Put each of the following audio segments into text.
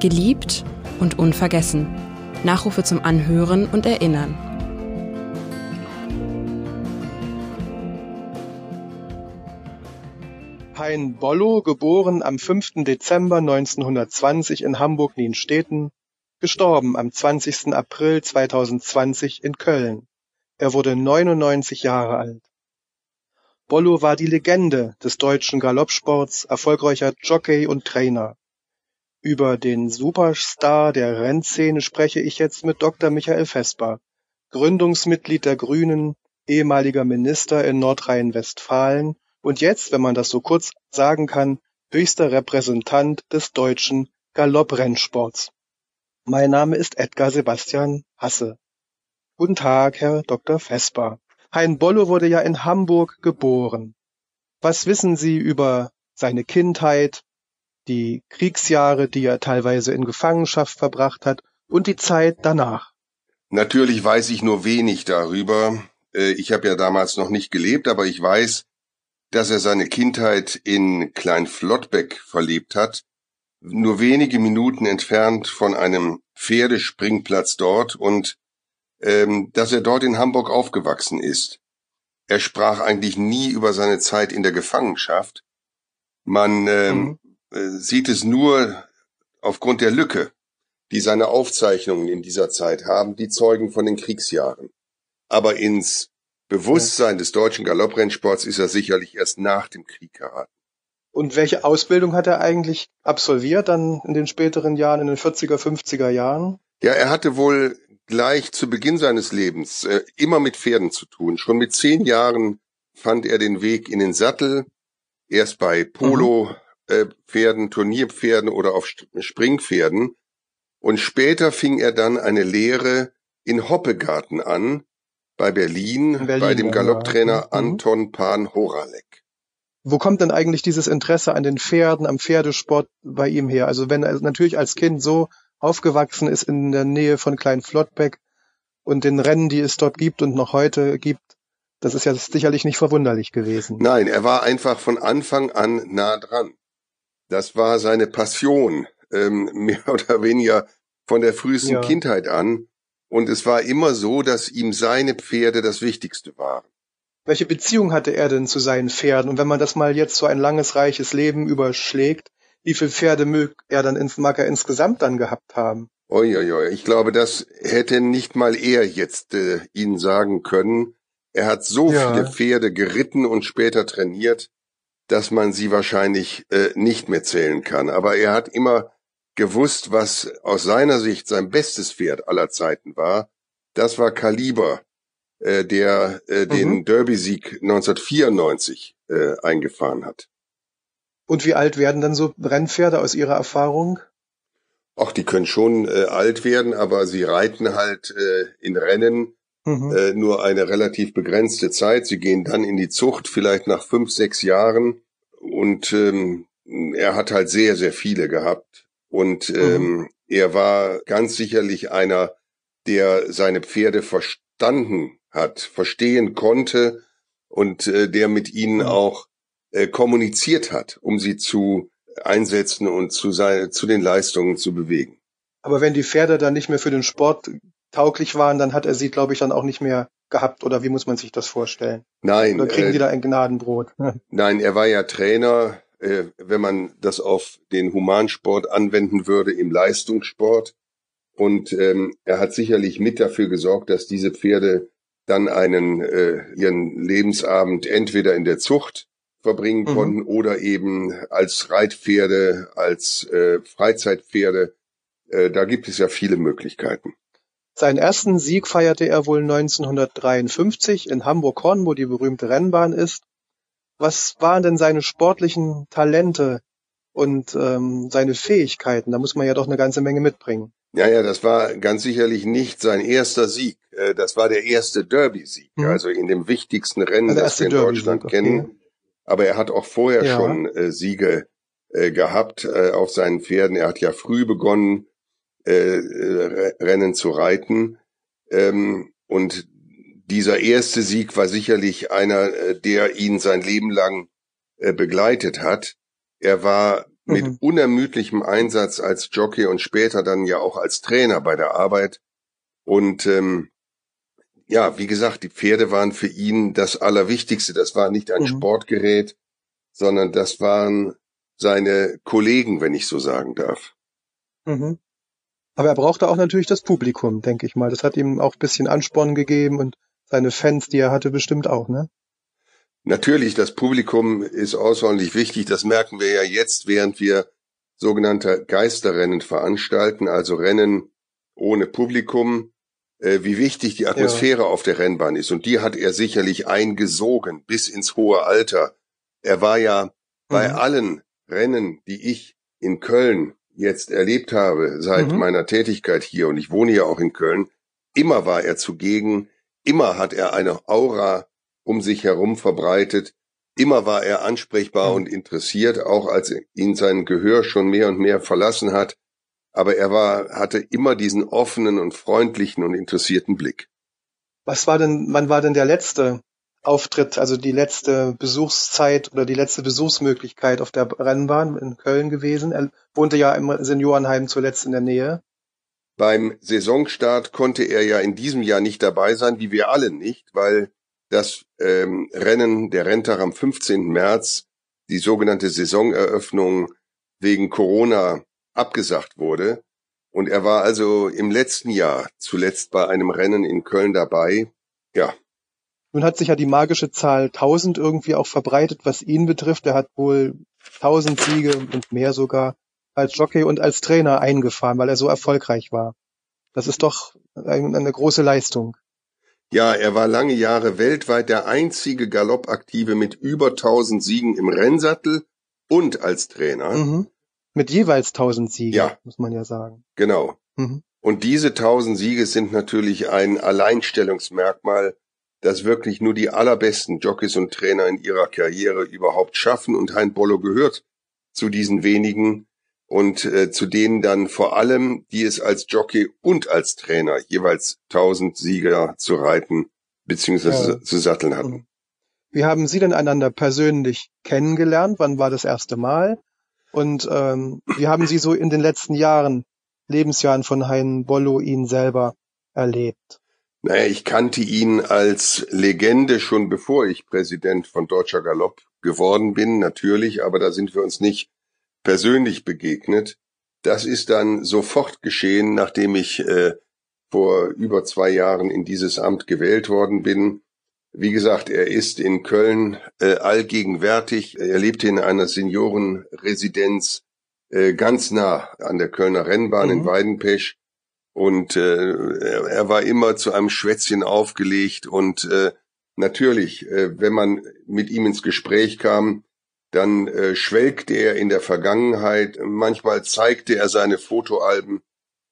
Geliebt und unvergessen. Nachrufe zum Anhören und Erinnern. Hein Bollo, geboren am 5. Dezember 1920 in Hamburg-Nienstedten, gestorben am 20. April 2020 in Köln. Er wurde 99 Jahre alt. Bollo war die Legende des deutschen Galoppsports, erfolgreicher Jockey und Trainer. Über den Superstar der Rennszene spreche ich jetzt mit Dr. Michael Vesper, Gründungsmitglied der Grünen, ehemaliger Minister in Nordrhein-Westfalen und jetzt, wenn man das so kurz sagen kann, höchster Repräsentant des deutschen Galopprennsports. Mein Name ist Edgar Sebastian Hasse. Guten Tag, Herr Dr. Vesper. Hein Bollo wurde ja in Hamburg geboren. Was wissen Sie über seine Kindheit, die Kriegsjahre, die er teilweise in Gefangenschaft verbracht hat und die Zeit danach? Natürlich weiß ich nur wenig darüber. Äh, ich habe ja damals noch nicht gelebt, aber ich weiß, dass er seine Kindheit in Kleinflottbeck verlebt hat, nur wenige Minuten entfernt von einem Pferdespringplatz dort und ähm, dass er dort in Hamburg aufgewachsen ist. Er sprach eigentlich nie über seine Zeit in der Gefangenschaft. Man ähm, mhm. Äh, sieht es nur aufgrund der Lücke, die seine Aufzeichnungen in dieser Zeit haben, die zeugen von den Kriegsjahren. Aber ins Bewusstsein des deutschen Galopprennsports ist er sicherlich erst nach dem Krieg geraten. Und welche Ausbildung hat er eigentlich absolviert dann in den späteren Jahren, in den 40er, 50er Jahren? Ja, er hatte wohl gleich zu Beginn seines Lebens äh, immer mit Pferden zu tun. Schon mit zehn Jahren fand er den Weg in den Sattel, erst bei Polo-Pferden, mhm. Turnierpferden oder auf Springpferden. Und später fing er dann eine Lehre in Hoppegarten an, bei Berlin, Berlin bei dem Galopptrainer ja. Mhm. Anton Pan-Horalek. Wo kommt denn eigentlich dieses Interesse an den Pferden, am Pferdesport bei ihm her? Also wenn er natürlich als Kind so aufgewachsen ist in der Nähe von Klein Flottbeck und den Rennen, die es dort gibt und noch heute gibt, das ist ja sicherlich nicht verwunderlich gewesen. Nein, er war einfach von Anfang an nah dran. Das war seine Passion, ähm, mehr oder weniger von der frühesten ja. Kindheit an. Und es war immer so, dass ihm seine Pferde das Wichtigste waren. Welche Beziehung hatte er denn zu seinen Pferden? Und wenn man das mal jetzt so ein langes, reiches Leben überschlägt, wie viele Pferde mag er dann ins, mag er insgesamt dann gehabt haben? Uiuiui, ich glaube, das hätte nicht mal er jetzt äh, Ihnen sagen können. Er hat so ja. viele Pferde geritten und später trainiert, dass man sie wahrscheinlich äh, nicht mehr zählen kann. Aber er hat immer gewusst, was aus seiner Sicht sein bestes Pferd aller Zeiten war. Das war Kaliber, äh, der äh, mhm. den Derby-Sieg 1994 äh, eingefahren hat. Und wie alt werden dann so Rennpferde aus Ihrer Erfahrung? Ach, die können schon äh, alt werden, aber sie reiten halt äh, in Rennen mhm. äh, nur eine relativ begrenzte Zeit. Sie gehen dann in die Zucht, vielleicht nach fünf, sechs Jahren. Und ähm, er hat halt sehr, sehr viele gehabt. Und mhm. ähm, mhm. er war ganz sicherlich einer, der seine Pferde verstanden hat, verstehen konnte und äh, der mit ihnen mhm. auch äh, kommuniziert hat, um sie zu einsetzen und zu, sein, zu den Leistungen zu bewegen. Aber wenn die Pferde dann nicht mehr für den Sport tauglich waren, dann hat er sie, glaube ich, dann auch nicht mehr gehabt. Oder wie muss man sich das vorstellen? Nein. Oder kriegen äh, die da ein Gnadenbrot? Nein, er war ja Trainer, äh, wenn man das auf den Humansport anwenden würde, im Leistungssport. Und ähm, er hat sicherlich mit dafür gesorgt, dass diese Pferde dann einen äh, ihren Lebensabend entweder in der Zucht verbringen mhm. konnten oder eben als Reitpferde, als äh, Freizeitpferde. Äh, da gibt es ja viele Möglichkeiten. Seinen ersten Sieg feierte er wohl 1953 in Hamburg-Horn, wo die berühmte Rennbahn ist. Was waren denn seine sportlichen Talente und ähm, seine Fähigkeiten? Da muss man ja doch eine ganze Menge mitbringen. Ja, ja, das war ganz sicherlich nicht sein erster Sieg. Äh, das war der erste Derby-Sieg, mhm. also in dem wichtigsten Rennen, also das wir in Deutschland okay. kennen aber er hat auch vorher ja. schon äh, Siege äh, gehabt äh, auf seinen Pferden. Er hat ja früh begonnen, äh, Rennen zu reiten. Ähm, und dieser erste Sieg war sicherlich einer, äh, der ihn sein Leben lang äh, begleitet hat. Er war mit mhm. unermüdlichem Einsatz als Jockey und später dann ja auch als Trainer bei der Arbeit. Und ähm, ja, wie gesagt, die Pferde waren für ihn das Allerwichtigste. Das war nicht ein mhm. Sportgerät, sondern das waren seine Kollegen, wenn ich so sagen darf. Mhm. Aber er brauchte auch natürlich das Publikum, denke ich mal. Das hat ihm auch ein bisschen Ansporn gegeben und seine Fans, die er hatte, bestimmt auch, ne? Natürlich, das Publikum ist außerordentlich wichtig. Das merken wir ja jetzt, während wir sogenannte Geisterrennen veranstalten, also Rennen ohne Publikum, äh, wie wichtig die Atmosphäre ja. auf der Rennbahn ist. Und die hat er sicherlich eingesogen bis ins hohe Alter. Er war ja mhm. bei allen Rennen, die ich in Köln jetzt erlebt habe, seit mhm. meiner Tätigkeit hier, und ich wohne ja auch in Köln, immer war er zugegen, immer hat er eine Aura um sich herum verbreitet. Immer war er ansprechbar und interessiert, auch als ihn sein Gehör schon mehr und mehr verlassen hat. Aber er war, hatte immer diesen offenen und freundlichen und interessierten Blick. Was war denn, wann war denn der letzte Auftritt, also die letzte Besuchszeit oder die letzte Besuchsmöglichkeit auf der Rennbahn in Köln gewesen? Er wohnte ja im Seniorenheim zuletzt in der Nähe. Beim Saisonstart konnte er ja in diesem Jahr nicht dabei sein, wie wir alle nicht, weil das ähm, Rennen der Renntag am 15. März, die sogenannte Saisoneröffnung wegen Corona abgesagt wurde. Und er war also im letzten Jahr zuletzt bei einem Rennen in Köln dabei. Ja. Nun hat sich ja die magische Zahl 1000 irgendwie auch verbreitet, was ihn betrifft. Er hat wohl 1000 Siege und mehr sogar als Jockey und als Trainer eingefahren, weil er so erfolgreich war. Das ist doch eine große Leistung. Ja, er war lange Jahre weltweit der einzige Galoppaktive mit über 1000 Siegen im Rennsattel und als Trainer. Mhm. Mit jeweils 1000 Siegen, ja. muss man ja sagen. Genau. Mhm. Und diese 1000 Siege sind natürlich ein Alleinstellungsmerkmal, das wirklich nur die allerbesten Jockeys und Trainer in ihrer Karriere überhaupt schaffen. Und Hein Bollo gehört zu diesen wenigen, und äh, zu denen dann vor allem, die es als Jockey und als Trainer jeweils tausend Sieger zu reiten bzw. Ja. zu satteln hatten. Wie haben Sie denn einander persönlich kennengelernt? Wann war das erste Mal? Und ähm, wie haben Sie so in den letzten Jahren, Lebensjahren von Hein Bollo ihn selber erlebt? Naja, ich kannte ihn als Legende schon bevor ich Präsident von Deutscher Galopp geworden bin, natürlich, aber da sind wir uns nicht persönlich begegnet. Das ist dann sofort geschehen, nachdem ich äh, vor über zwei Jahren in dieses Amt gewählt worden bin. Wie gesagt, er ist in Köln äh, allgegenwärtig. Er lebte in einer Seniorenresidenz äh, ganz nah an der Kölner Rennbahn mhm. in Weidenpesch. Und äh, er war immer zu einem Schwätzchen aufgelegt. Und äh, natürlich, äh, wenn man mit ihm ins Gespräch kam, dann äh, schwelgte er in der Vergangenheit, manchmal zeigte er seine Fotoalben,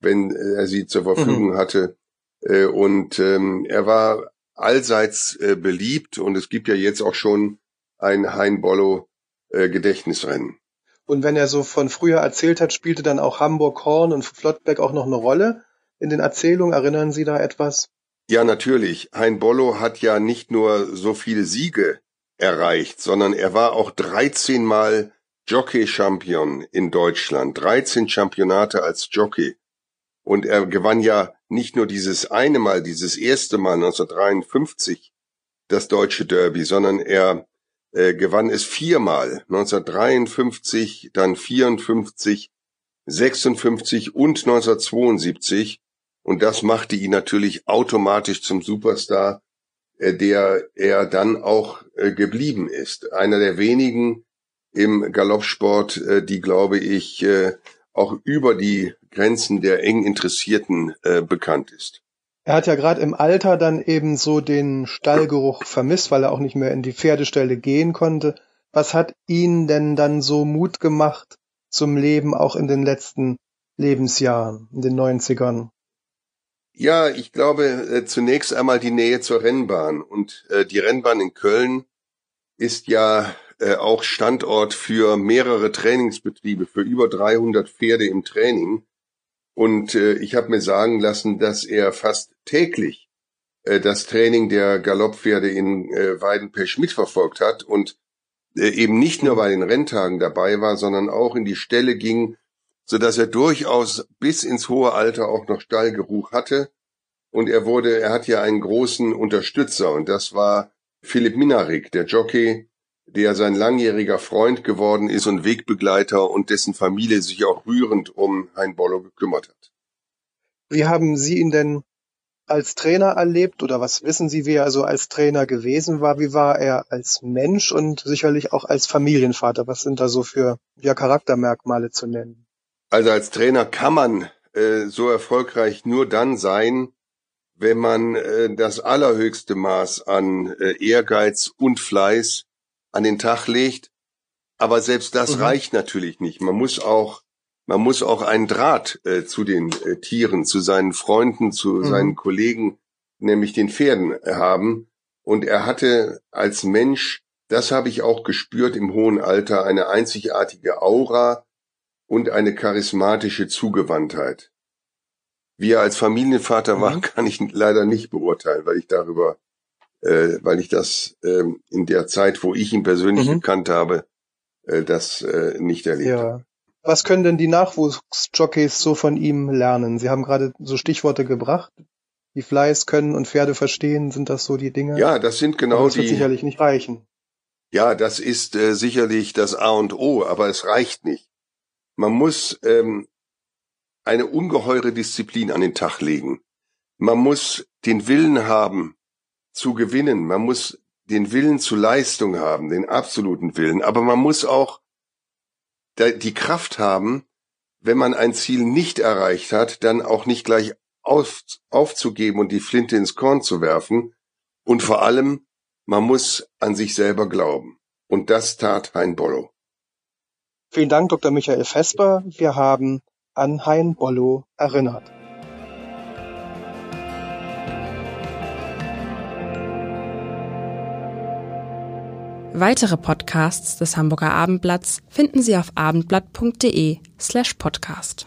wenn äh, er sie zur Verfügung mhm. hatte. Äh, und ähm, er war allseits äh, beliebt und es gibt ja jetzt auch schon ein Hein Bollo äh, Gedächtnisrennen. Und wenn er so von früher erzählt hat, spielte dann auch Hamburg Horn und Flottbeck auch noch eine Rolle in den Erzählungen. Erinnern Sie da etwas? Ja, natürlich. Hein Bollo hat ja nicht nur so viele Siege erreicht, sondern er war auch 13 Mal Jockey-Champion in Deutschland, 13 Championate als Jockey. Und er gewann ja nicht nur dieses eine Mal, dieses erste Mal 1953, das deutsche Derby, sondern er äh, gewann es viermal, 1953, dann 54, 56 und 1972. Und das machte ihn natürlich automatisch zum Superstar äh, der er dann auch äh, geblieben ist. Einer der wenigen im Galoppsport, äh, die, glaube ich, auch über die Grenzen der eng Interessierten bekannt ist. Er hat ja gerade im Alter dann eben so den Stallgeruch vermisst, weil er auch nicht mehr in die Pferdestelle gehen konnte. Was hat ihn denn dann so Mut gemacht zum Leben auch in den letzten Lebensjahren, in den 90ern? Ja, ich glaube äh, zunächst einmal die Nähe zur Rennbahn. Und äh, die Rennbahn in Köln ist ja äh, auch Standort für mehrere Trainingsbetriebe, für über 300 Pferde im Training. Und äh, ich habe mir sagen lassen, dass er fast täglich äh, das Training der Galopppferde in äh, Weidenpesch mitverfolgt hat. Und äh, eben nicht nur bei den Renntagen dabei war, sondern auch in die Ställe ging, so dass er durchaus bis ins hohe Alter auch noch Stallgeruch hatte. Und er wurde, er hat ja einen großen Unterstützer und das war Philipp Minarik, der Jockey, der sein langjähriger Freund geworden ist und Wegbegleiter und dessen Familie sich auch rührend um Hein Bollo gekümmert hat. Wie haben Sie ihn denn als Trainer erlebt oder was wissen Sie, wie er so als Trainer gewesen war? Wie war er als Mensch und sicherlich auch als Familienvater? Was sind da so für ja, Charaktermerkmale zu nennen? Also als Trainer kann man äh, so erfolgreich nur dann sein, wenn man äh, das allerhöchste Maß an äh, Ehrgeiz und Fleiß an den Tag legt. Aber selbst das mhm. reicht natürlich nicht. Man muss auch man muss auch einen Draht äh, zu den äh, Tieren, zu seinen Freunden, zu mhm. seinen Kollegen, nämlich den Pferden äh, haben. Und er hatte als Mensch, das habe ich auch gespürt im hohen Alter, eine einzigartige Aura und eine charismatische Zugewandtheit. Wie er als Familienvater mhm. war, kann ich leider nicht beurteilen, weil ich darüber, äh, weil ich das äh, in der Zeit, wo ich ihn persönlich mhm. gekannt habe, äh, das äh, nicht erlebt ja. habe. Was können denn die Nachwuchsjockeys so von ihm lernen? Sie haben gerade so Stichworte gebracht. Die Fleiß können und Pferde verstehen, sind das so die Dinge? Ja, das sind genau aber das die. Das wird sicherlich nicht reichen. Ja, das ist äh, sicherlich das A und O, aber es reicht nicht. Man muss ähm, eine ungeheure Disziplin an den Tag legen. Man muss den Willen haben zu gewinnen. Man muss den Willen zu Leistung haben, den absoluten Willen. Aber man muss auch die Kraft haben, wenn man ein Ziel nicht erreicht hat, dann auch nicht gleich auf, aufzugeben und die Flinte ins Korn zu werfen. Und vor allem, man muss an sich selber glauben. Und das tat Hein Bollo. Vielen Dank, Dr. Michael Vesper. Wir haben an Hein Bollo erinnert. Weitere Podcasts des Hamburger Abendblatts finden Sie auf abendblatt.de slash podcast.